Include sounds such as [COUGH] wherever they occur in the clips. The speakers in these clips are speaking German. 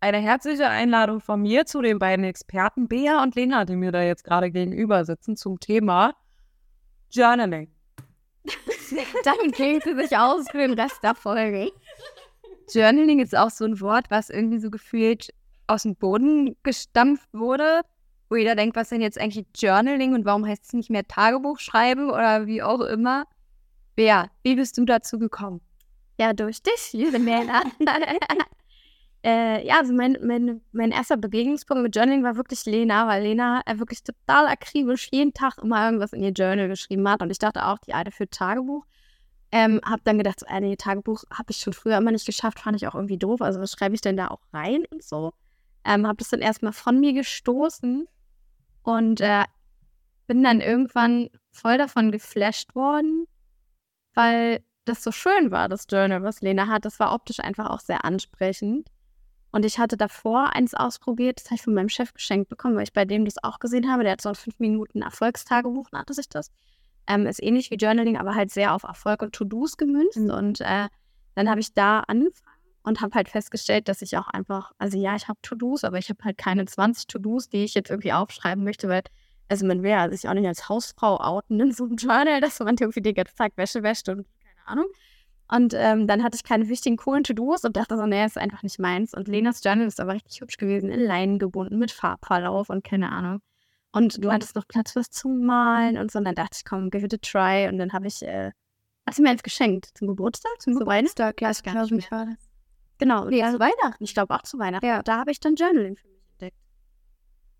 eine herzliche Einladung von mir zu den beiden Experten Bea und Lena, die mir da jetzt gerade gegenüber sitzen, zum Thema Journaling. [LAUGHS] Dann klingt sie sich aus für den Rest der Folge. Journaling ist auch so ein Wort, was irgendwie so gefühlt aus dem Boden gestampft wurde, wo jeder denkt, was denn jetzt eigentlich Journaling und warum heißt es nicht mehr Tagebuch schreiben oder wie auch immer. Bea, wie bist du dazu gekommen? Ja, durch dich, liebe Männer. [LAUGHS] äh, ja, also mein, mein, mein erster Begegnungspunkt mit Journaling war wirklich Lena, weil Lena äh, wirklich total akribisch jeden Tag immer irgendwas in ihr Journal geschrieben hat. Und ich dachte auch, die eine für Tagebuch. Ähm, hab dann gedacht, so, äh, nee, Tagebuch habe ich schon früher immer nicht geschafft, fand ich auch irgendwie doof. Also was schreibe ich denn da auch rein und so? Ähm, habe das dann erstmal von mir gestoßen und äh, bin dann irgendwann voll davon geflasht worden, weil das so schön war, das Journal, was Lena hat. Das war optisch einfach auch sehr ansprechend. Und ich hatte davor eins ausprobiert, das habe ich von meinem Chef geschenkt bekommen, weil ich bei dem das auch gesehen habe. Der hat so ein 5 Minuten Erfolgstagebuch, nannte sich das. Ähm, ist ähnlich wie Journaling, aber halt sehr auf Erfolg und To-Dos gemünzt. Mhm. Und äh, dann habe ich da angefangen und habe halt festgestellt, dass ich auch einfach, also ja, ich habe To-Dos, aber ich habe halt keine 20 To-Dos, die ich jetzt irgendwie aufschreiben möchte, weil, also man ja sich auch nicht als Hausfrau outen in so einem Journal, dass man irgendwie den ganzen Tag Wäsche wäscht und keine Ahnung. Und ähm, dann hatte ich keine wichtigen, coolen To-Dos und dachte so, nee, ist einfach nicht meins. Und Lenas Journal ist aber richtig hübsch gewesen, in Leinen gebunden, mit Farbverlauf und keine Ahnung. Und du hattest noch Platz fürs Zumalen und so. Und dann dachte ich, komm, give it a try. Und dann habe ich, äh, hast du mir eins geschenkt? Zum Geburtstag? Zum Geburtstag, ja, ich glaube, mich war das. Genau, nee, zu Weihnachten. Ich glaube auch zu Weihnachten. Ja. Da habe ich dann Journaling für mich entdeckt.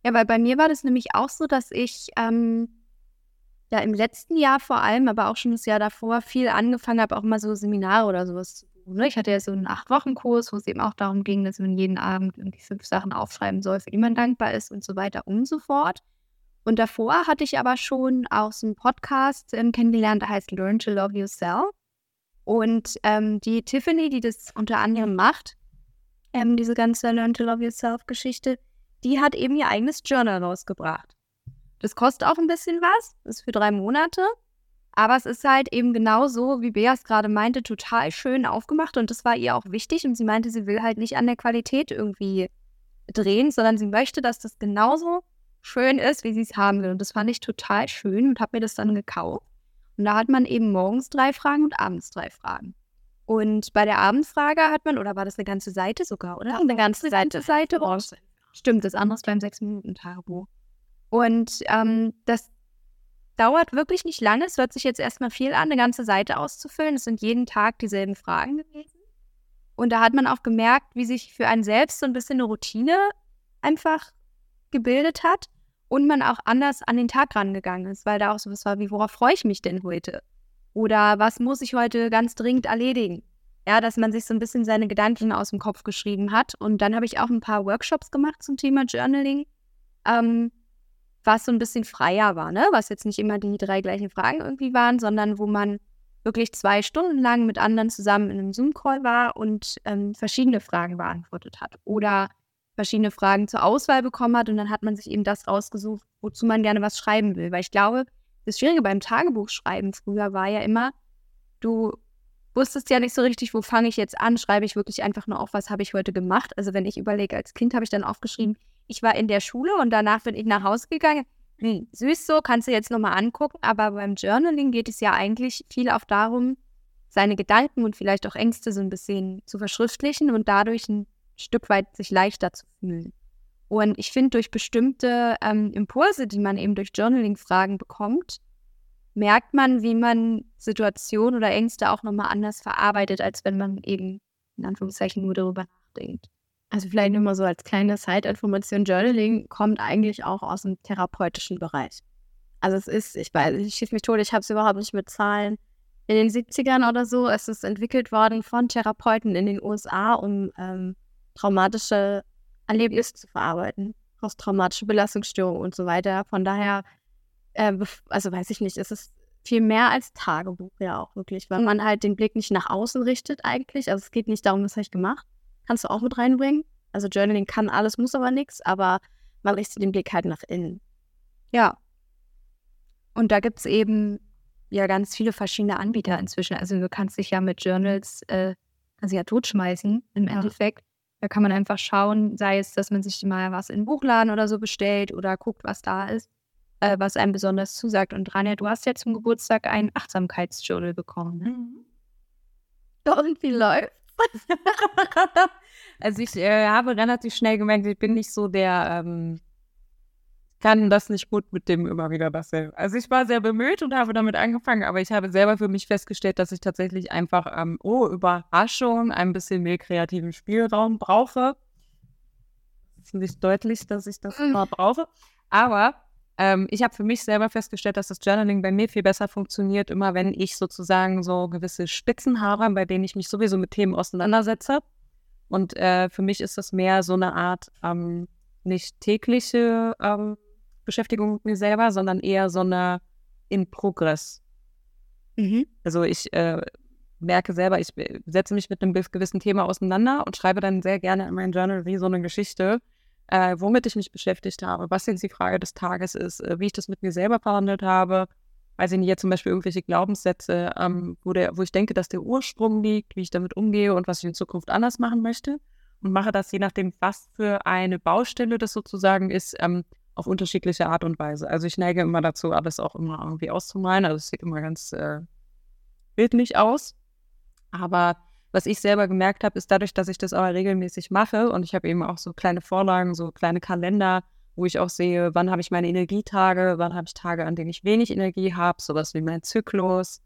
Ja, weil bei mir war das nämlich auch so, dass ich ähm, ja im letzten Jahr vor allem, aber auch schon das Jahr davor viel angefangen habe, auch mal so Seminare oder sowas zu tun. Ne? Ich hatte ja so einen Acht-Wochen-Kurs, wo es eben auch darum ging, dass man jeden Abend irgendwie fünf Sachen aufschreiben soll, für die man dankbar ist und so weiter und so fort. Und davor hatte ich aber schon auch so einen Podcast ähm, kennengelernt, der heißt Learn to Love Yourself. Und ähm, die Tiffany, die das unter anderem macht, ähm, diese ganze Learn to Love Yourself-Geschichte, die hat eben ihr eigenes Journal rausgebracht. Das kostet auch ein bisschen was, ist für drei Monate. Aber es ist halt eben genauso, wie Beas gerade meinte, total schön aufgemacht und das war ihr auch wichtig. Und sie meinte, sie will halt nicht an der Qualität irgendwie drehen, sondern sie möchte, dass das genauso schön ist, wie sie es haben will. Und das fand ich total schön und habe mir das dann gekauft. Und da hat man eben morgens drei Fragen und abends drei Fragen. Und bei der Abendfrage hat man, oder war das eine ganze Seite sogar, oder? Eine ganze Seite. Seite. Oh, stimmt, das andere ist beim Sechs-Minuten-Tagebuch. Und ähm, das dauert wirklich nicht lange. Es hört sich jetzt erstmal viel an, eine ganze Seite auszufüllen. Es sind jeden Tag dieselben Fragen gewesen. Und da hat man auch gemerkt, wie sich für einen selbst so ein bisschen eine Routine einfach gebildet hat und man auch anders an den Tag rangegangen ist, weil da auch sowas war wie, worauf freue ich mich denn heute? Oder was muss ich heute ganz dringend erledigen? Ja, dass man sich so ein bisschen seine Gedanken aus dem Kopf geschrieben hat. Und dann habe ich auch ein paar Workshops gemacht zum Thema Journaling. Ähm, was so ein bisschen freier war, ne? Was jetzt nicht immer die drei gleichen Fragen irgendwie waren, sondern wo man wirklich zwei Stunden lang mit anderen zusammen in einem Zoom-Call war und ähm, verschiedene Fragen beantwortet hat. Oder verschiedene Fragen zur Auswahl bekommen hat und dann hat man sich eben das rausgesucht, wozu man gerne was schreiben will. Weil ich glaube, das Schwierige beim Tagebuchschreiben früher war ja immer, du wusstest ja nicht so richtig, wo fange ich jetzt an, schreibe ich wirklich einfach nur auf, was habe ich heute gemacht. Also wenn ich überlege, als Kind habe ich dann aufgeschrieben, ich war in der Schule und danach bin ich nach Hause gegangen. Hm, süß so, kannst du jetzt nochmal angucken. Aber beim Journaling geht es ja eigentlich viel auch darum, seine Gedanken und vielleicht auch Ängste so ein bisschen zu verschriftlichen und dadurch ein Stück weit sich leichter zu fühlen. Und ich finde, durch bestimmte ähm, Impulse, die man eben durch Journaling-Fragen bekommt, merkt man, wie man Situationen oder Ängste auch nochmal anders verarbeitet, als wenn man eben in Anführungszeichen nur darüber nachdenkt. Also vielleicht nur mal so als kleine Side-Information, Journaling kommt eigentlich auch aus dem therapeutischen Bereich. Also es ist, ich weiß, ich schieße mich tot, ich habe es überhaupt nicht mit Zahlen. In den 70ern oder so ist es entwickelt worden von Therapeuten in den USA, um ähm, traumatische Erlebnisse zu verarbeiten. posttraumatische Belastungsstörung und so weiter. Von daher, äh, also weiß ich nicht, es ist viel mehr als Tagebuch ja auch wirklich, weil man halt den Blick nicht nach außen richtet eigentlich. Also es geht nicht darum, was habe ich gemacht. Kannst du auch mit reinbringen. Also Journaling kann alles, muss aber nichts, aber man richtet den Blick halt nach innen. Ja. Und da gibt es eben ja ganz viele verschiedene Anbieter inzwischen. Also du kannst dich ja mit Journals äh, also ja totschmeißen im ja. Endeffekt. Da kann man einfach schauen, sei es, dass man sich mal was in den Buchladen oder so bestellt oder guckt, was da ist, äh, was einem besonders zusagt. Und Rania, du hast ja zum Geburtstag ein Achtsamkeitsjournal bekommen. Ne? Mhm. Und wie läuft [LAUGHS] Also ich äh, habe relativ schnell gemerkt, ich bin nicht so der ähm, kann das nicht gut mit dem immer wieder dasselbe. Also ich war sehr bemüht und habe damit angefangen, aber ich habe selber für mich festgestellt, dass ich tatsächlich einfach, ähm, oh, Überraschung, ein bisschen mehr kreativen Spielraum brauche. Es ist nicht deutlich, dass ich das immer brauche. Aber ähm, ich habe für mich selber festgestellt, dass das Journaling bei mir viel besser funktioniert, immer wenn ich sozusagen so gewisse Spitzen habe, bei denen ich mich sowieso mit Themen auseinandersetze. Und äh, für mich ist das mehr so eine Art ähm, nicht tägliche ähm, Beschäftigung mit mir selber, sondern eher so eine in Progress. Mhm. Also ich äh, merke selber, ich äh, setze mich mit einem gewissen Thema auseinander und schreibe dann sehr gerne in mein Journal wie so eine Geschichte, äh, womit ich mich beschäftigt habe, was jetzt die Frage des Tages ist, äh, wie ich das mit mir selber verhandelt habe. Weiß ich nicht, jetzt zum Beispiel irgendwelche Glaubenssätze, ähm, wo, der, wo ich denke, dass der Ursprung liegt, wie ich damit umgehe und was ich in Zukunft anders machen möchte. Und mache das je nachdem, was für eine Baustelle das sozusagen ist, ähm, auf unterschiedliche Art und Weise. Also ich neige immer dazu, alles auch immer irgendwie auszumalen. Also es sieht immer ganz äh, bildlich aus. Aber was ich selber gemerkt habe, ist dadurch, dass ich das aber regelmäßig mache und ich habe eben auch so kleine Vorlagen, so kleine Kalender, wo ich auch sehe, wann habe ich meine Energietage, wann habe ich Tage, an denen ich wenig Energie habe, sowas wie mein Zyklus.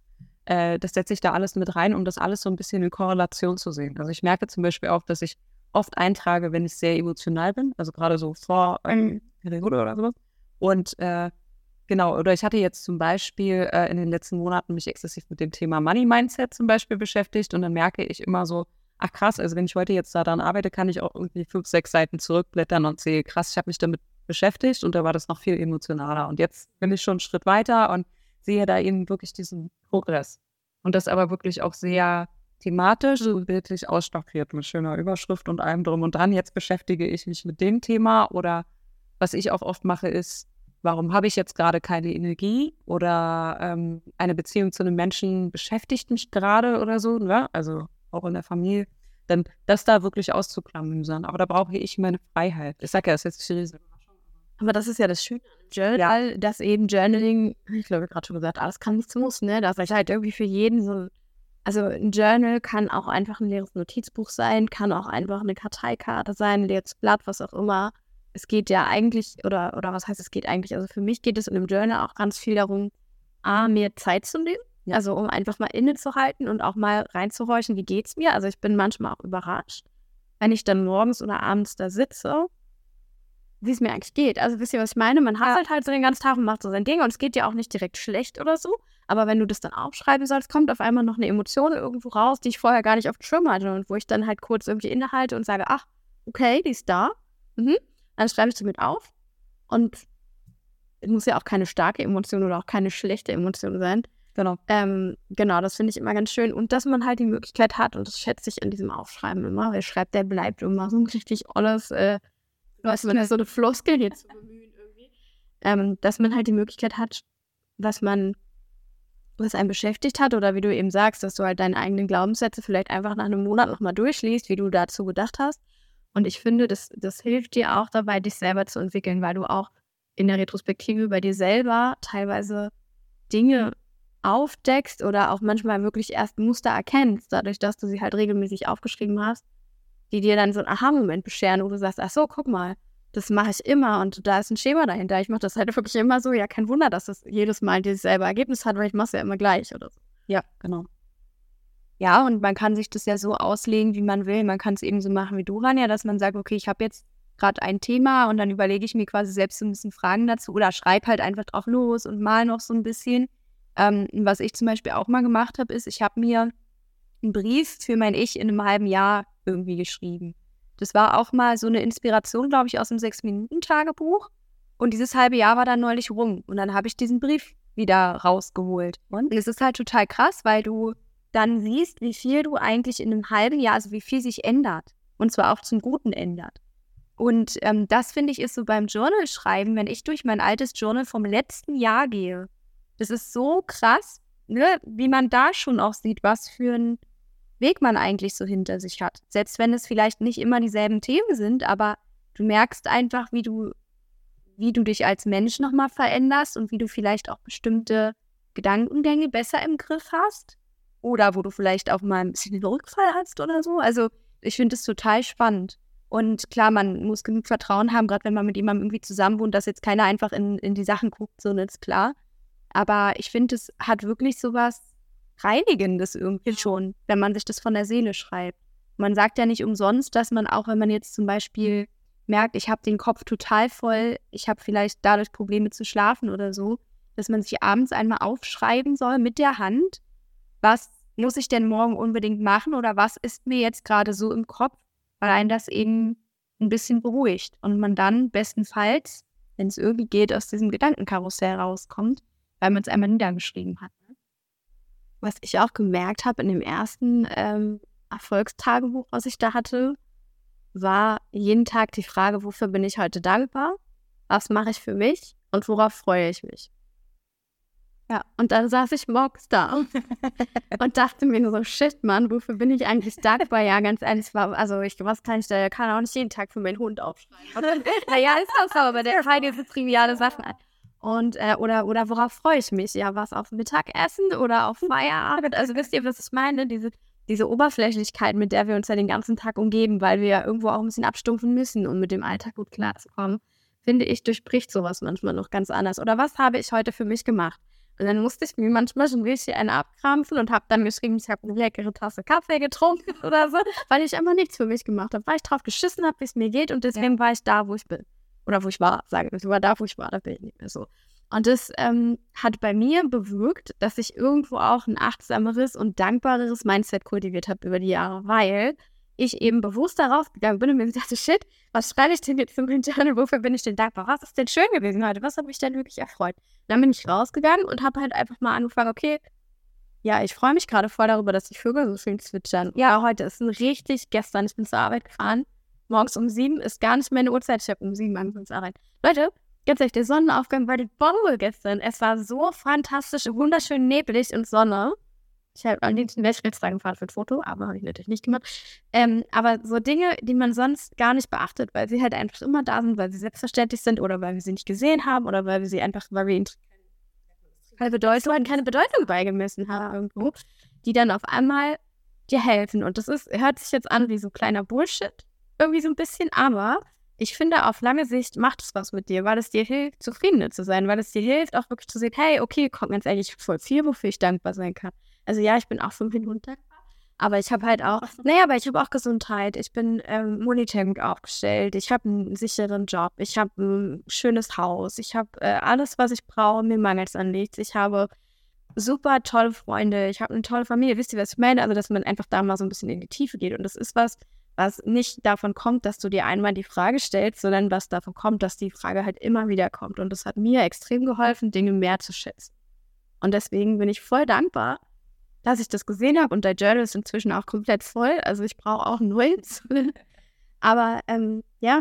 Äh, das setze ich da alles mit rein, um das alles so ein bisschen in Korrelation zu sehen. Also ich merke zum Beispiel auch, dass ich oft eintrage, wenn ich sehr emotional bin, also gerade so vor ähm, Periode oder sowas. Und äh, genau, oder ich hatte jetzt zum Beispiel äh, in den letzten Monaten mich exzessiv mit dem Thema Money Mindset zum Beispiel beschäftigt und dann merke ich immer so, ach krass, also wenn ich heute jetzt daran arbeite, kann ich auch irgendwie fünf, sechs Seiten zurückblättern und sehe, krass, ich habe mich damit beschäftigt und da war das noch viel emotionaler. Und jetzt bin ich schon einen Schritt weiter und sehe da eben wirklich diesen Progress. Und das aber wirklich auch sehr thematisch und bildlich ausstaffiert mit schöner Überschrift und allem drum und dran. Jetzt beschäftige ich mich mit dem Thema oder was ich auch oft mache, ist, warum habe ich jetzt gerade keine Energie oder ähm, eine Beziehung zu einem Menschen beschäftigt mich gerade oder so, ne? also auch in der Familie, dann das da wirklich auszuklamüsern. Aber da brauche ich meine Freiheit. Ich sage ja, das ist jetzt schwierig. Aber das ist ja das Schöne an Journal, ja. dass eben Journaling, ich glaube, gerade schon gesagt, alles kann, nichts muss, ne? Dass ich halt irgendwie für jeden so, also ein Journal kann auch einfach ein leeres Notizbuch sein, kann auch einfach eine Karteikarte sein, ein leeres Blatt, was auch immer es geht ja eigentlich, oder, oder was heißt es geht eigentlich? Also für mich geht es in dem Journal auch ganz viel darum, A, mir Zeit zu nehmen. Ja. Also um einfach mal innezuhalten und auch mal reinzuhorchen, wie geht's mir? Also ich bin manchmal auch überrascht, wenn ich dann morgens oder abends da sitze, wie es mir eigentlich geht. Also wisst ihr, was ich meine? Man hasselt halt so den ganzen Tag und macht so sein Ding und es geht ja auch nicht direkt schlecht oder so. Aber wenn du das dann aufschreiben sollst, kommt auf einmal noch eine Emotion irgendwo raus, die ich vorher gar nicht auf dem Schirm hatte und wo ich dann halt kurz irgendwie innehalte und sage, ach, okay, die ist da. Mhm. Dann schreibe ich damit auf. Und es muss ja auch keine starke Emotion oder auch keine schlechte Emotion sein. Genau. Ähm, genau, das finde ich immer ganz schön. Und dass man halt die Möglichkeit hat, und das schätze ich an diesem Aufschreiben immer, wer schreibt, der bleibt immer so ein richtig alles, äh, was man so eine Floskel hier zu bemühen irgendwie. Ähm, dass man halt die Möglichkeit hat, was man, was einen beschäftigt hat, oder wie du eben sagst, dass du halt deine eigenen Glaubenssätze vielleicht einfach nach einem Monat nochmal durchliest, wie du dazu gedacht hast und ich finde, das, das hilft dir auch dabei, dich selber zu entwickeln, weil du auch in der Retrospektive bei dir selber teilweise Dinge aufdeckst oder auch manchmal wirklich erst Muster erkennst, dadurch, dass du sie halt regelmäßig aufgeschrieben hast, die dir dann so einen Aha-Moment bescheren, wo du sagst, ach so, guck mal, das mache ich immer und da ist ein Schema dahinter. Ich mache das halt [LAUGHS] wirklich immer so. Ja, kein Wunder, dass das jedes Mal dieses selbe Ergebnis hat, weil ich mache es ja immer gleich oder so. Ja, genau. Ja, und man kann sich das ja so auslegen, wie man will. Man kann es eben so machen wie du, Rania, dass man sagt, okay, ich habe jetzt gerade ein Thema und dann überlege ich mir quasi selbst so ein bisschen Fragen dazu oder schreibe halt einfach drauf los und mal noch so ein bisschen. Ähm, was ich zum Beispiel auch mal gemacht habe, ist, ich habe mir einen Brief für mein Ich in einem halben Jahr irgendwie geschrieben. Das war auch mal so eine Inspiration, glaube ich, aus dem Sechs-Minuten-Tagebuch. Und dieses halbe Jahr war dann neulich rum. Und dann habe ich diesen Brief wieder rausgeholt. Und es ist halt total krass, weil du dann siehst, wie viel du eigentlich in einem halben Jahr, also wie viel sich ändert. Und zwar auch zum Guten ändert. Und ähm, das finde ich ist so beim Journal-Schreiben, wenn ich durch mein altes Journal vom letzten Jahr gehe. Das ist so krass, ne, wie man da schon auch sieht, was für einen Weg man eigentlich so hinter sich hat. Selbst wenn es vielleicht nicht immer dieselben Themen sind, aber du merkst einfach, wie du, wie du dich als Mensch nochmal veränderst und wie du vielleicht auch bestimmte Gedankengänge besser im Griff hast. Oder wo du vielleicht auch mal ein bisschen den Rückfall hast oder so. Also ich finde es total spannend. Und klar, man muss genug Vertrauen haben, gerade wenn man mit jemandem irgendwie zusammen wohnt, dass jetzt keiner einfach in, in die Sachen guckt, so ist klar. Aber ich finde, es hat wirklich so was Reinigendes irgendwie schon, wenn man sich das von der Seele schreibt. Man sagt ja nicht umsonst, dass man auch, wenn man jetzt zum Beispiel merkt, ich habe den Kopf total voll, ich habe vielleicht dadurch Probleme zu schlafen oder so, dass man sich abends einmal aufschreiben soll mit der Hand, was muss ich denn morgen unbedingt machen oder was ist mir jetzt gerade so im Kopf, weil einen das eben ein bisschen beruhigt und man dann bestenfalls, wenn es irgendwie geht, aus diesem Gedankenkarussell rauskommt, weil man es einmal niedergeschrieben hat. Ne? Was ich auch gemerkt habe in dem ersten ähm, Erfolgstagebuch, was ich da hatte, war jeden Tag die Frage, wofür bin ich heute dankbar? Was mache ich für mich? Und worauf freue ich mich? Ja, und dann saß ich morgens da [LAUGHS] und dachte mir so, shit, Mann, wofür bin ich eigentlich dankbar? Ja, ganz ehrlich, war, also ich, was kann ich da, kann auch nicht jeden Tag für meinen Hund aufschreiben. [LAUGHS] naja, ist das aber, der Fall diese triviale Sachen. Und, äh, oder, oder worauf freue ich mich? Ja, was auf Mittagessen oder auf [LAUGHS] Feierabend? Also wisst ihr, was ich meine? Diese, diese Oberflächlichkeit, mit der wir uns ja den ganzen Tag umgeben, weil wir ja irgendwo auch ein bisschen abstumpfen müssen, um mit dem Alltag gut klarzukommen, finde ich, durchbricht sowas manchmal noch ganz anders. Oder was habe ich heute für mich gemacht? Und dann musste ich mir manchmal schon richtig einen abkrampfen und habe dann geschrieben, ich habe eine leckere Tasse Kaffee getrunken [LAUGHS] oder so, weil ich einfach nichts für mich gemacht habe, weil ich drauf geschissen habe, wie es mir geht und deswegen ja. war ich da, wo ich bin. Oder wo ich war, sagen wir. Ich war da, wo ich war, da bin ich nicht mehr so. Und das ähm, hat bei mir bewirkt, dass ich irgendwo auch ein achtsameres und dankbareres Mindset kultiviert habe über die Jahre, weil ich eben bewusst darauf gegangen bin und mir dachte, shit, was schreibe ich denn jetzt in mein Journal? Wofür bin ich denn dankbar? Was ist denn schön gewesen heute? Was habe mich denn wirklich erfreut? dann bin ich rausgegangen und habe halt einfach mal angefangen, okay, ja, ich freue mich gerade voll darüber, dass die Vögel so schön zwitschern. Ja, heute ist ein richtig, gestern, ich bin zur Arbeit gefahren, morgens um sieben ist gar nicht meine Uhrzeit, ich habe um sieben angefangen zur Arbeit. Leute, ganz ehrlich, der Sonnenaufgang war die Bombe gestern. Es war so fantastisch, wunderschön neblig und Sonne. Ich habe am liebsten wäre ich für ein Foto, aber habe ich natürlich nicht gemacht. Ähm, aber so Dinge, die man sonst gar nicht beachtet, weil sie halt einfach immer da sind, weil sie selbstverständlich sind oder weil wir sie nicht gesehen haben oder weil wir sie einfach, weil wir ihnen keine Bedeutung, keine Bedeutung beigemessen haben irgendwo, die dann auf einmal dir helfen. Und das ist, hört sich jetzt an wie so kleiner Bullshit, irgendwie so ein bisschen, aber ich finde, auf lange Sicht macht es was mit dir, weil es dir hilft, zufriedener zu sein, weil es dir hilft, auch wirklich zu sehen, hey, okay, kommt ganz ehrlich voll viel, wofür ich dankbar sein kann. Also ja, ich bin auch fünf Minuten dankbar. Aber ich habe halt auch, naja, aber ich habe auch Gesundheit. Ich bin ähm, monetär gut aufgestellt. Ich habe einen sicheren Job. Ich habe ein schönes Haus. Ich habe äh, alles, was ich brauche. Mir mangelt es an nichts. Ich habe super tolle Freunde. Ich habe eine tolle Familie. Wisst ihr, was ich meine? Also, dass man einfach da mal so ein bisschen in die Tiefe geht. Und das ist was, was nicht davon kommt, dass du dir einmal die Frage stellst, sondern was davon kommt, dass die Frage halt immer wieder kommt. Und das hat mir extrem geholfen, Dinge mehr zu schätzen. Und deswegen bin ich voll dankbar, dass ich das gesehen habe und der Journal ist inzwischen auch komplett voll. Also ich brauche auch Nulls. [LAUGHS] Aber ähm, ja,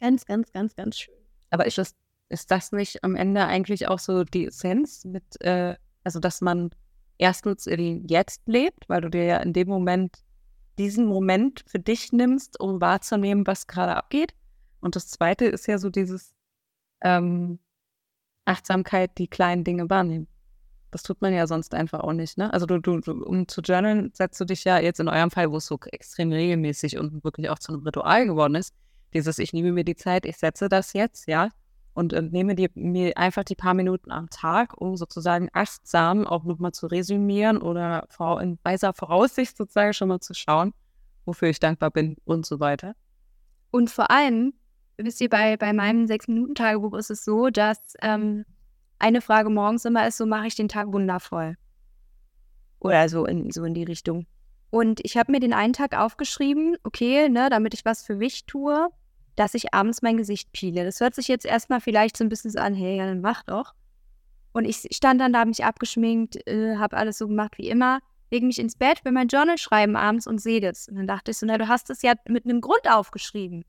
ganz, ganz, ganz, ganz schön. Aber ist das, ist das nicht am Ende eigentlich auch so die Essenz mit, äh, also dass man erstens in Jetzt lebt, weil du dir ja in dem Moment diesen Moment für dich nimmst, um wahrzunehmen, was gerade abgeht. Und das zweite ist ja so dieses ähm, Achtsamkeit, die kleinen Dinge wahrnehmen. Das tut man ja sonst einfach auch nicht, ne? Also du, du, um zu journalen, setzt du dich ja jetzt in eurem Fall, wo es so extrem regelmäßig und wirklich auch zu einem Ritual geworden ist, dieses, ich nehme mir die Zeit, ich setze das jetzt, ja, und äh, nehme die, mir einfach die paar Minuten am Tag, um sozusagen achtsam auch nochmal zu resümieren oder vor, in weiser Voraussicht sozusagen schon mal zu schauen, wofür ich dankbar bin und so weiter. Und vor allem, wisst ihr, bei, bei meinem Sechs-Minuten-Tagebuch ist es so, dass ähm, eine Frage morgens immer ist, so mache ich den Tag wundervoll. Oder so in, so in die Richtung. Und ich habe mir den einen Tag aufgeschrieben, okay, ne, damit ich was für mich tue, dass ich abends mein Gesicht peele. Das hört sich jetzt erstmal vielleicht so ein bisschen so an, hey, ja, dann mach doch. Und ich stand dann da, habe mich abgeschminkt, äh, habe alles so gemacht wie immer, lege mich ins Bett, will mein Journal schreiben abends und sehe das. Und dann dachte ich so, na, du hast es ja mit einem Grund aufgeschrieben.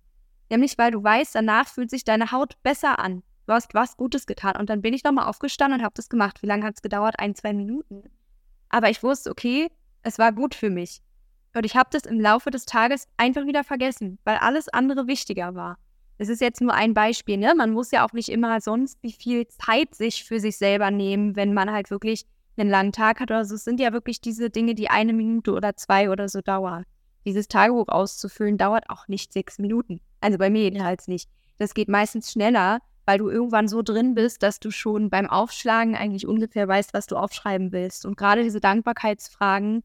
Nämlich, weil du weißt, danach fühlt sich deine Haut besser an. Du hast was Gutes getan. Und dann bin ich nochmal aufgestanden und habe das gemacht. Wie lange hat es gedauert? Ein, zwei Minuten. Aber ich wusste, okay, es war gut für mich. Und ich habe das im Laufe des Tages einfach wieder vergessen, weil alles andere wichtiger war. Das ist jetzt nur ein Beispiel, ne? Man muss ja auch nicht immer sonst wie viel Zeit sich für sich selber nehmen, wenn man halt wirklich einen langen Tag hat oder so. Es sind ja wirklich diese Dinge, die eine Minute oder zwei oder so dauern. Dieses Tagebuch auszufüllen dauert auch nicht sechs Minuten. Also bei mir jedenfalls nicht. Das geht meistens schneller, weil du irgendwann so drin bist, dass du schon beim Aufschlagen eigentlich ungefähr weißt, was du aufschreiben willst. Und gerade diese Dankbarkeitsfragen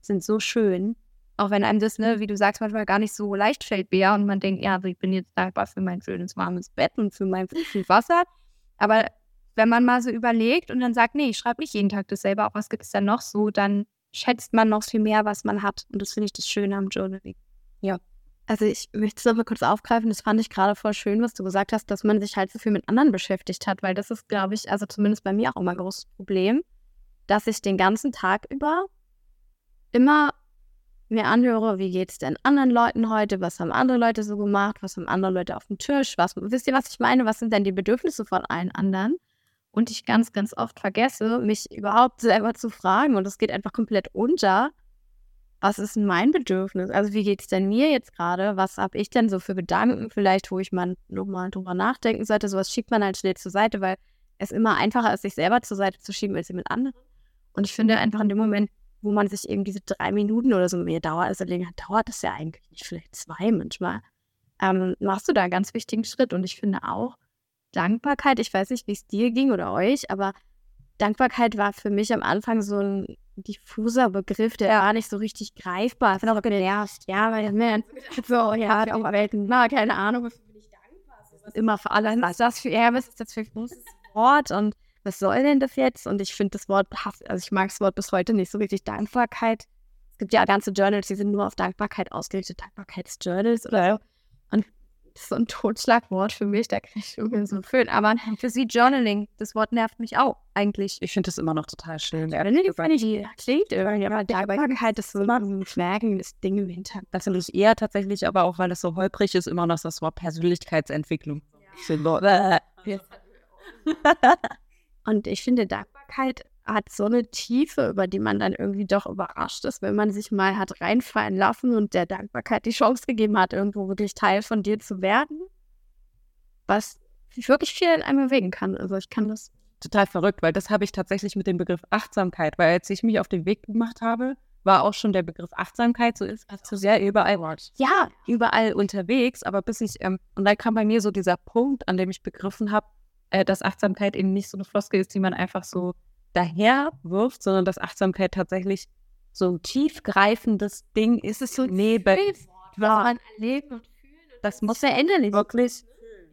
sind so schön. Auch wenn einem das, ne, wie du sagst, manchmal gar nicht so leicht fällt, Bea, und man denkt, ja, ich bin jetzt dankbar für mein schönes warmes Bett und für mein viel Wasser. Aber wenn man mal so überlegt und dann sagt, nee, ich schreibe nicht jeden Tag dasselbe, auch was gibt es dann noch so, dann schätzt man noch viel mehr, was man hat. Und das finde ich das Schöne am Journaling. Ja. Also ich möchte es nochmal kurz aufgreifen. Das fand ich gerade voll schön, was du gesagt hast, dass man sich halt so viel mit anderen beschäftigt hat, weil das ist, glaube ich, also zumindest bei mir auch immer ein großes Problem, dass ich den ganzen Tag über immer mir anhöre, wie geht es denn anderen Leuten heute, was haben andere Leute so gemacht, was haben andere Leute auf dem Tisch, was, wisst ihr, was ich meine, was sind denn die Bedürfnisse von allen anderen? Und ich ganz, ganz oft vergesse, mich überhaupt selber zu fragen und es geht einfach komplett unter. Was ist mein Bedürfnis? Also wie geht es denn mir jetzt gerade? Was habe ich denn so für Gedanken vielleicht, wo ich mal nochmal drüber nachdenken sollte? Sowas schiebt man halt schnell zur Seite, weil es immer einfacher ist, sich selber zur Seite zu schieben, als mit anderen. Und ich finde einfach in dem Moment, wo man sich eben diese drei Minuten oder so mehr dauert, also länger dauert es ja eigentlich nicht, vielleicht zwei manchmal, ähm, machst du da einen ganz wichtigen Schritt. Und ich finde auch, Dankbarkeit, ich weiß nicht, wie es dir ging oder euch, aber Dankbarkeit war für mich am Anfang so ein diffuser Begriff, der war nicht so richtig greifbar. Ich bin auch genervt, ja, weil man [LAUGHS] so, ja, auch Welten, na, keine Ahnung, wofür bin ich dankbar? So, immer für alles. Was ist das für, ja, was ist das für ein großes [LAUGHS] Wort und was soll denn das jetzt? Und ich finde das Wort, also ich mag das Wort bis heute nicht so richtig, Dankbarkeit. Es gibt ja ganze Journals, die sind nur auf Dankbarkeit ausgerichtet, Dankbarkeitsjournals oder das ist so ein Totschlagwort für mich, da kriege ich irgendwie so einen Föhn. Aber für sie Journaling, das Wort nervt mich auch eigentlich. Ich finde das immer noch total schön. Journaling finde ich, klingt irgendwie, aber Dankbarkeit ist so immer ein merkendes Ding im Hintergrund. Das finde ich eher tatsächlich, aber auch weil es so holprig ist, immer noch das Wort Persönlichkeitsentwicklung. [LAUGHS] Ja. Und ich finde, Dankbarkeit hat so eine Tiefe, über die man dann irgendwie doch überrascht ist, wenn man sich mal hat reinfallen lassen und der Dankbarkeit die Chance gegeben hat, irgendwo wirklich Teil von dir zu werden, was wirklich viel in einem bewegen kann. Also ich kann das. Total verrückt, weil das habe ich tatsächlich mit dem Begriff Achtsamkeit, weil als ich mich auf den Weg gemacht habe, war auch schon der Begriff Achtsamkeit, so ist es so sehr überall, ja, überall unterwegs, aber bis ich, ähm, und dann kam bei mir so dieser Punkt, an dem ich begriffen habe, äh, dass Achtsamkeit eben nicht so eine Floskel ist, die man einfach so daher wirft, sondern dass Achtsamkeit tatsächlich so ein tiefgreifendes Ding ist. Es so nee, was man erleben und fühlen. Das muss ja endlich wirklich.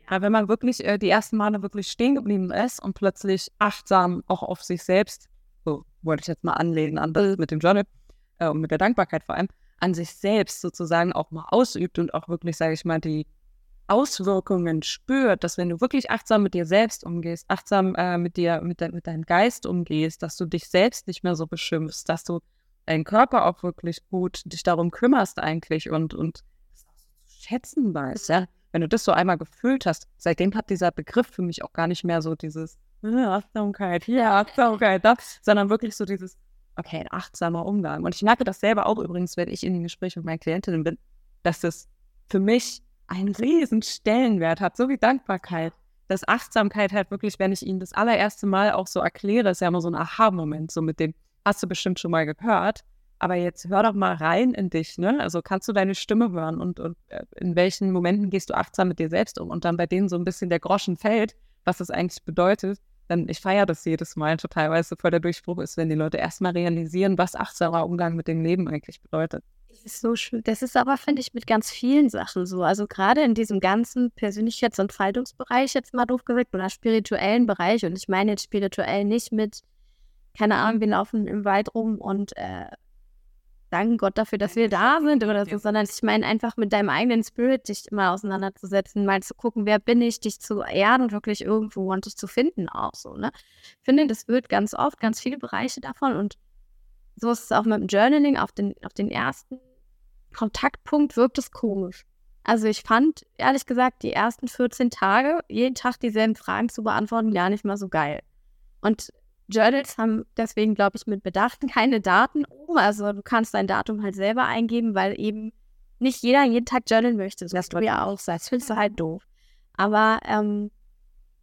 Ja, wenn man wirklich äh, die ersten Male wirklich stehen geblieben ist und plötzlich achtsam auch auf sich selbst, so wollte ich jetzt mal anlehnen an das mit dem Journal äh, und mit der Dankbarkeit vor allem, an sich selbst sozusagen auch mal ausübt und auch wirklich, sage ich mal, die Auswirkungen spürt, dass wenn du wirklich achtsam mit dir selbst umgehst, achtsam äh, mit dir, mit, de mit deinem Geist umgehst, dass du dich selbst nicht mehr so beschimpfst, dass du deinen Körper auch wirklich gut dich darum kümmerst eigentlich und, und schätzen weißt, ja. Wenn du das so einmal gefühlt hast, seitdem hat dieser Begriff für mich auch gar nicht mehr so dieses äh, Achtsamkeit, ja, Achtsamkeit, das, sondern wirklich so dieses, okay, ein achtsamer Umgang. Und ich merke das selber auch übrigens, wenn ich in den Gesprächen mit meinen Klientinnen bin, dass das für mich einen riesen Stellenwert hat, so wie Dankbarkeit. Dass Achtsamkeit halt wirklich, wenn ich Ihnen das allererste Mal auch so erkläre, ist ja immer so ein Aha-Moment, so mit dem, hast du bestimmt schon mal gehört, aber jetzt hör doch mal rein in dich, ne? Also kannst du deine Stimme hören und, und äh, in welchen Momenten gehst du achtsam mit dir selbst um und dann bei denen so ein bisschen der Groschen fällt, was das eigentlich bedeutet, dann ich feiere das jedes Mal total, weil es so voll der Durchbruch ist, wenn die Leute erstmal realisieren, was achtsamer Umgang mit dem Leben eigentlich bedeutet. Das ist so schön. Das ist aber, finde ich, mit ganz vielen Sachen so. Also gerade in diesem ganzen Persönlichkeitsentfaltungsbereich jetzt mal doof gesagt oder spirituellen Bereich. Und ich meine jetzt spirituell nicht mit, keine Ahnung, wir laufen im Wald rum und äh, danken Gott dafür, dass wir da sind oder so, sondern ich meine einfach mit deinem eigenen Spirit dich immer auseinanderzusetzen, mal zu gucken, wer bin ich, dich zu erden, wirklich irgendwo und dich zu finden auch so, ne? Ich finde, das wird ganz oft, ganz viele Bereiche davon und so ist es auch mit dem Journaling auf den, auf den ersten Kontaktpunkt wirkt es komisch. Also ich fand, ehrlich gesagt, die ersten 14 Tage, jeden Tag dieselben Fragen zu beantworten, gar nicht mal so geil. Und Journals haben deswegen, glaube ich, mit Bedachten [LAUGHS] keine Daten oben. Also du kannst dein Datum halt selber eingeben, weil eben nicht jeder jeden Tag journalen möchte. So das du ja auch sagst, findest du halt doof. Aber ähm,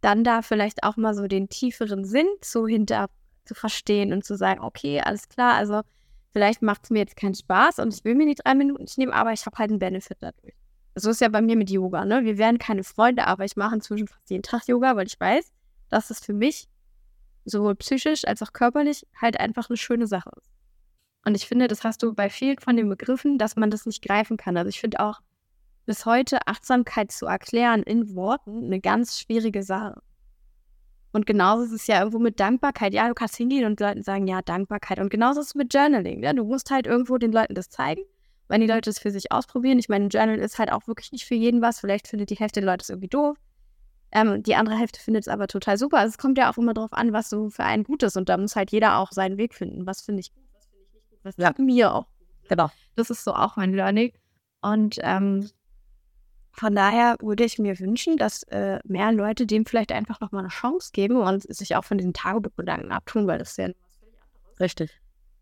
dann da vielleicht auch mal so den tieferen Sinn so hinter zu verstehen und zu sagen, okay, alles klar, also vielleicht macht es mir jetzt keinen Spaß und ich will mir nicht drei Minuten nicht nehmen, aber ich habe halt einen Benefit dadurch. So ist ja bei mir mit Yoga, ne? Wir werden keine Freunde, aber ich mache inzwischen fast jeden Tag Yoga, weil ich weiß, dass es für mich sowohl psychisch als auch körperlich halt einfach eine schöne Sache ist. Und ich finde, das hast du bei vielen von den Begriffen, dass man das nicht greifen kann. Also ich finde auch bis heute Achtsamkeit zu erklären in Worten eine ganz schwierige Sache. Und genauso ist es ja irgendwo mit Dankbarkeit. Ja, du kannst hingehen und Leuten sagen, ja, Dankbarkeit. Und genauso ist es mit Journaling. Ja? Du musst halt irgendwo den Leuten das zeigen wenn die Leute es für sich ausprobieren. Ich meine, ein Journal ist halt auch wirklich nicht für jeden was. Vielleicht findet die Hälfte der Leute es irgendwie doof. Ähm, die andere Hälfte findet es aber total super. Also es kommt ja auch immer darauf an, was so für einen gut ist. Und da muss halt jeder auch seinen Weg finden. Was finde ich gut, was finde ich nicht gut, was ja. mir auch gut. Ne? Genau. Das ist so auch mein Learning. Und ähm, von daher würde ich mir wünschen, dass äh, mehr Leute dem vielleicht einfach nochmal eine Chance geben und sich auch von diesen Tagebuchgedanken abtun, weil das ist ja. Richtig.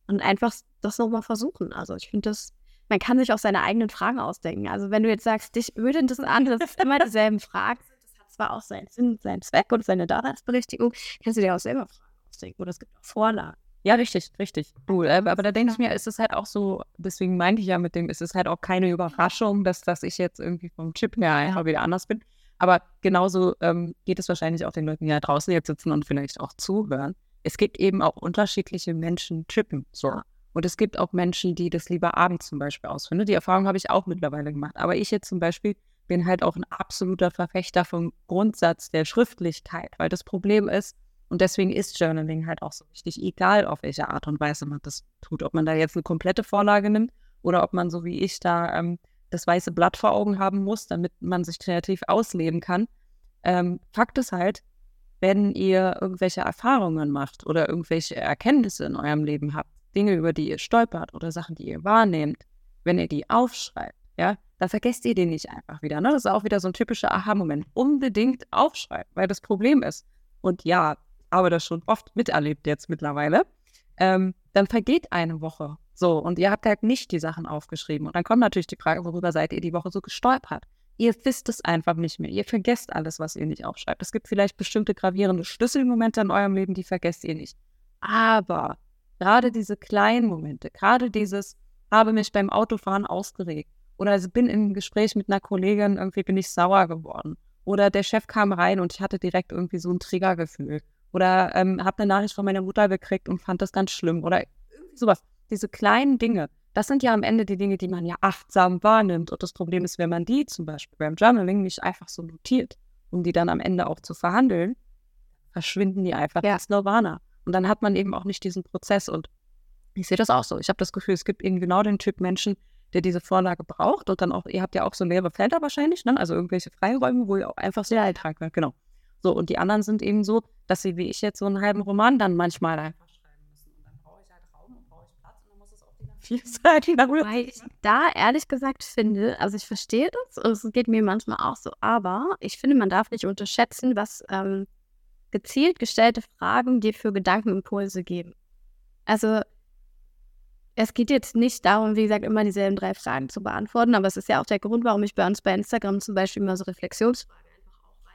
Und einfach das nochmal versuchen. Also ich finde das man kann sich auch seine eigenen Fragen ausdenken. Also wenn du jetzt sagst, dich würde das an, das ist immer dieselben [LAUGHS] Fragen. Das hat zwar auch seinen Sinn, seinen Zweck und seine Daseinsberechtigung, kannst du dir auch selber Fragen ausdenken. Oder es gibt auch Vorlagen. Ja, richtig, richtig. Cool. Aber da denke ich mir, ist es halt auch so, deswegen meinte ich ja mit dem, ist es halt auch keine Überraschung, dass, dass ich jetzt irgendwie vom Chip her einfach wieder anders bin. Aber genauso ähm, geht es wahrscheinlich auch den Leuten, die da draußen jetzt sitzen und vielleicht auch zuhören. Es gibt eben auch unterschiedliche Menschen chippen. So. Und es gibt auch Menschen, die das lieber abends zum Beispiel ausfinden. Die Erfahrung habe ich auch mittlerweile gemacht. Aber ich jetzt zum Beispiel bin halt auch ein absoluter Verfechter vom Grundsatz der Schriftlichkeit, weil das Problem ist, und deswegen ist Journaling halt auch so wichtig, egal auf welche Art und Weise man das tut. Ob man da jetzt eine komplette Vorlage nimmt oder ob man so wie ich da ähm, das weiße Blatt vor Augen haben muss, damit man sich kreativ ausleben kann. Ähm, Fakt ist halt, wenn ihr irgendwelche Erfahrungen macht oder irgendwelche Erkenntnisse in eurem Leben habt, Dinge, über die ihr stolpert oder Sachen, die ihr wahrnehmt, wenn ihr die aufschreibt, ja, dann vergesst ihr die nicht einfach wieder. Ne? Das ist auch wieder so ein typischer Aha-Moment. Unbedingt aufschreiben, weil das Problem ist, und ja, habe das schon oft miterlebt jetzt mittlerweile, ähm, dann vergeht eine Woche. So, und ihr habt halt nicht die Sachen aufgeschrieben. Und dann kommt natürlich die Frage, worüber seid ihr die Woche so gestolpert? Ihr wisst es einfach nicht mehr. Ihr vergesst alles, was ihr nicht aufschreibt. Es gibt vielleicht bestimmte gravierende Schlüsselmomente in eurem Leben, die vergesst ihr nicht. Aber Gerade diese kleinen Momente, gerade dieses, habe mich beim Autofahren ausgeregt oder also bin im Gespräch mit einer Kollegin, irgendwie bin ich sauer geworden oder der Chef kam rein und ich hatte direkt irgendwie so ein Triggergefühl oder ähm, habe eine Nachricht von meiner Mutter gekriegt und fand das ganz schlimm oder sowas. Diese kleinen Dinge, das sind ja am Ende die Dinge, die man ja achtsam wahrnimmt. Und das Problem ist, wenn man die zum Beispiel beim Journaling nicht einfach so notiert, um die dann am Ende auch zu verhandeln, verschwinden die einfach ja. ins Nirvana. Und dann hat man eben auch nicht diesen Prozess. Und ich sehe das auch so. Ich habe das Gefühl, es gibt eben genau den Typ Menschen, der diese Vorlage braucht. Und dann auch, ihr habt ja auch so leere Felder wahrscheinlich, ne? also irgendwelche Freiräume, wo ihr auch einfach so Eintrag wird. Genau. So, und die anderen sind eben so, dass sie wie ich jetzt so einen halben Roman dann manchmal einfach schreiben müssen. Und dann brauche ich halt Raum und brauche ich Platz und dann muss es auch wieder viel sein. Weil ich da ehrlich gesagt finde, also ich verstehe das, es geht mir manchmal auch so, aber ich finde, man darf nicht unterschätzen, was ähm, gezielt gestellte Fragen dir für Gedankenimpulse geben. Also es geht jetzt nicht darum, wie gesagt, immer dieselben drei Fragen zu beantworten, aber es ist ja auch der Grund, warum ich bei uns bei Instagram zum Beispiel immer so Reflexionsfragen.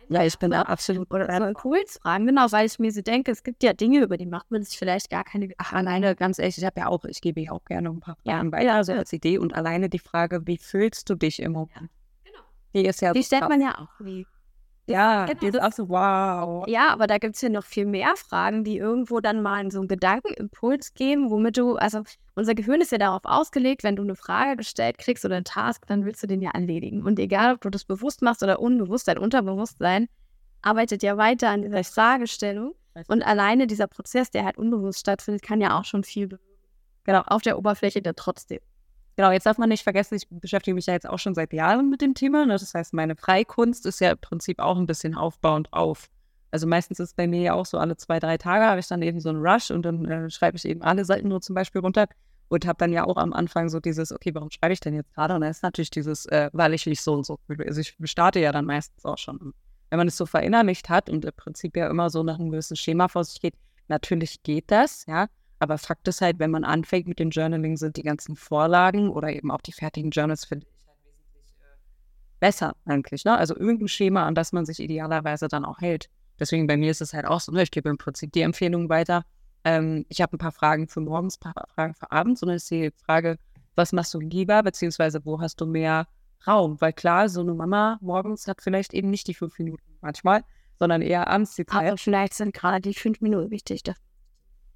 Ja, ich bin da absolut. Oder so Impulsfragen, genau, weil ich mir so denke, es gibt ja Dinge, über die macht man sich vielleicht gar keine. Ach, alleine, ganz ehrlich, ich habe ja auch, ich gebe ja auch gerne ein paar Fragen ja. weiter, also als Idee und alleine die Frage, wie fühlst du dich im Moment? Ja, genau. Die ist ja die stellt man ja auch. Wie ja, genau. ist auch so, wow. Ja, aber da gibt es ja noch viel mehr Fragen, die irgendwo dann mal in so einen Gedankenimpuls geben, womit du, also unser Gehirn ist ja darauf ausgelegt, wenn du eine Frage gestellt kriegst oder einen Task, dann willst du den ja erledigen. Und egal, ob du das bewusst machst oder unbewusst, dein Unterbewusstsein arbeitet ja weiter an dieser Fragestellung. Und alleine dieser Prozess, der halt unbewusst stattfindet, kann ja auch schon viel bewirken. genau, auf der Oberfläche dann trotzdem. Genau, jetzt darf man nicht vergessen, ich beschäftige mich ja jetzt auch schon seit Jahren mit dem Thema. Ne? Das heißt, meine Freikunst ist ja im Prinzip auch ein bisschen aufbauend auf. Also meistens ist bei mir ja auch so, alle zwei, drei Tage habe ich dann eben so einen Rush und dann äh, schreibe ich eben alle Seiten nur zum Beispiel runter und habe dann ja auch am Anfang so dieses, okay, warum schreibe ich denn jetzt gerade? Und dann ist natürlich dieses, äh, weil ich nicht so und so. Also ich starte ja dann meistens auch schon. Wenn man es so verinnerlicht hat und im Prinzip ja immer so nach einem gewissen Schema vor sich geht, natürlich geht das, ja. Aber Fakt ist halt, wenn man anfängt mit dem Journaling, sind die ganzen Vorlagen oder eben auch die fertigen Journals, finde ich halt wesentlich äh, besser eigentlich. Ne? Also irgendein Schema, an das man sich idealerweise dann auch hält. Deswegen bei mir ist es halt auch so, ne? ich gebe im Prinzip die Empfehlung weiter. Ähm, ich habe ein paar Fragen für morgens, ein paar Fragen für abends und dann ist die Frage, was machst du lieber, beziehungsweise wo hast du mehr Raum? Weil klar, so eine Mama morgens hat vielleicht eben nicht die fünf Minuten manchmal, sondern eher abends die Zeit. Aber vielleicht sind gerade die fünf Minuten wichtig. Das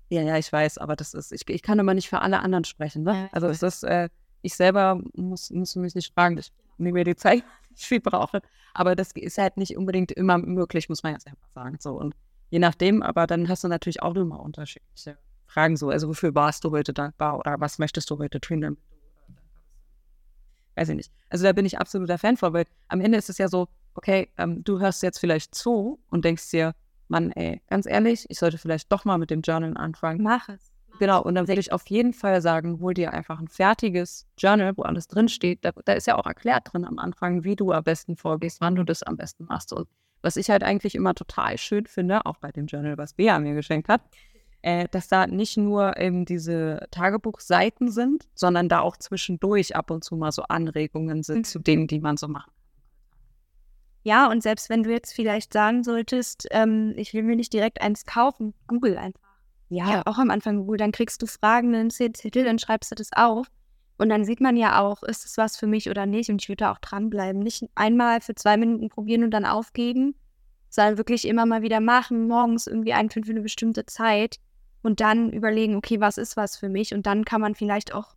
ja, ja, ich weiß, aber das ist, ich, ich kann immer nicht für alle anderen sprechen. Ne? Ja, also es ist, äh, ich selber muss, muss mich nicht fragen, ich nehme mir die Zeit, [LAUGHS] die ich viel brauche. Aber das ist halt nicht unbedingt immer möglich, muss man ja selber sagen. So und je nachdem, aber dann hast du natürlich auch immer unterschiedliche Fragen so. Also wofür warst du heute dankbar oder was möchtest du heute tun, damit du äh, Weiß ich nicht. Also da bin ich absoluter Fan von, weil am Ende ist es ja so, okay, ähm, du hörst jetzt vielleicht zu und denkst dir, Mann, ey, ganz ehrlich, ich sollte vielleicht doch mal mit dem Journal anfangen. Mach es. Genau, und dann würde ich auf jeden Fall sagen, hol dir einfach ein fertiges Journal, wo alles drinsteht. Da, da ist ja auch erklärt drin am Anfang, wie du am besten vorgehst, wann du das am besten machst. Und was ich halt eigentlich immer total schön finde, auch bei dem Journal, was Bea mir geschenkt hat, äh, dass da nicht nur eben diese Tagebuchseiten sind, sondern da auch zwischendurch ab und zu mal so Anregungen sind mhm. zu Dingen, die man so macht. Ja, und selbst wenn du jetzt vielleicht sagen solltest, ähm, ich will mir nicht direkt eins kaufen, Google einfach. Ja. ja. auch am Anfang Google, dann kriegst du Fragen, dann Zettel, dann schreibst du das auf. Und dann sieht man ja auch, ist es was für mich oder nicht. Und ich würde da auch dranbleiben. Nicht einmal für zwei Minuten probieren und dann aufgeben, sondern wirklich immer mal wieder machen, morgens irgendwie einen für eine bestimmte Zeit und dann überlegen, okay, was ist was für mich? Und dann kann man vielleicht auch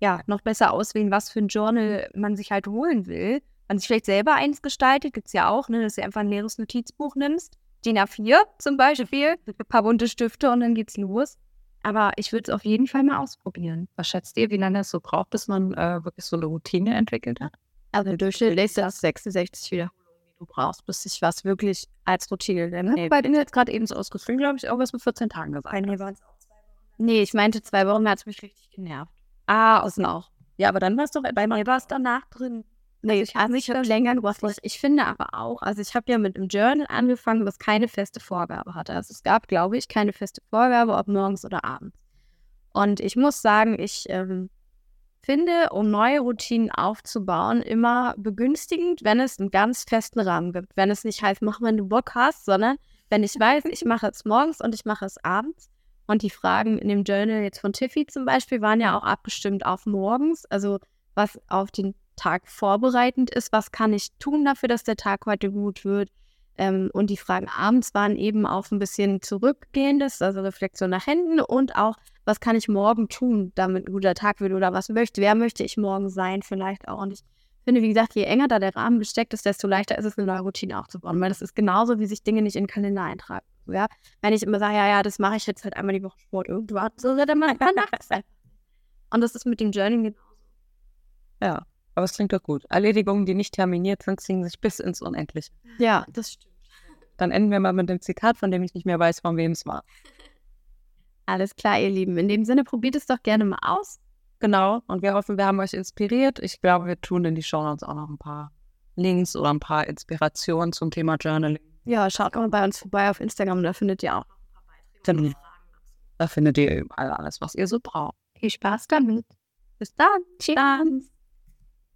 ja noch besser auswählen, was für ein Journal man sich halt holen will man sich vielleicht selber eins gestaltet, gibt es ja auch, ne, dass du einfach ein leeres Notizbuch nimmst, DIN A4 zum Beispiel, ein paar bunte Stifte und dann geht's los. Aber ich würde es auf jeden Fall mal ausprobieren. Was schätzt ihr, wie lange es so braucht, bis man äh, wirklich so eine Routine entwickelt hat? Also durchschnittlich ist das 66 Wiederholungen, die du brauchst, bis sich was wirklich als Routine nennt. Nee, bei denen jetzt gerade eben so ausgeführt, glaube ich, auch was mit 14 Tagen gesagt. Nee, waren es auch zwei Wochen. Nee, ich meinte zwei Wochen, da hat es mich richtig genervt. Ah, außen auch. Ja, aber dann war es doch, bei mir war es danach drin. Nee, ich habe mich länger gebraucht. Ich finde aber auch, also ich habe ja mit einem Journal angefangen, was keine feste Vorgabe hatte. Also es gab, glaube ich, keine feste Vorgabe, ob morgens oder abends. Und ich muss sagen, ich ähm, finde, um neue Routinen aufzubauen, immer begünstigend, wenn es einen ganz festen Rahmen gibt. Wenn es nicht heißt, mach, wenn du Bock hast, sondern wenn ich weiß, ich mache es morgens und ich mache es abends. Und die Fragen in dem Journal jetzt von Tiffy zum Beispiel waren ja auch abgestimmt auf morgens, also was auf den Tag vorbereitend ist. Was kann ich tun dafür, dass der Tag heute gut wird? Ähm, und die Fragen abends waren eben auf ein bisschen zurückgehendes, also Reflexion nach hinten und auch, was kann ich morgen tun, damit ein guter Tag wird oder was möchte, wer möchte ich morgen sein vielleicht auch. Und ich finde, wie gesagt, je enger da der Rahmen gesteckt ist, desto leichter ist es, eine neue Routine aufzubauen, weil das ist genauso, wie sich Dinge nicht in den Kalender eintragen. Ja? Wenn ich immer sage, ja, ja, das mache ich jetzt halt einmal die Woche Sport irgendwann, so wird dann mal nachts. [LAUGHS] Und das ist mit dem Journey genauso. Ja. Aber es klingt doch gut. Erledigungen, die nicht terminiert sind, ziehen sich bis ins Unendliche. Ja, das stimmt. Dann enden wir mal mit dem Zitat, von dem ich nicht mehr weiß, von wem es war. Alles klar, ihr Lieben. In dem Sinne, probiert es doch gerne mal aus. Genau. Und wir hoffen, wir haben euch inspiriert. Ich glaube, wir tun in die Show Notes auch noch ein paar Links oder ein paar Inspirationen zum Thema Journaling. Ja, schaut mal bei uns vorbei auf Instagram, da findet ihr auch noch ein paar Beiträge. Da findet ihr überall alles, was ihr so braucht. Viel Spaß damit. Bis dann. Tschüss.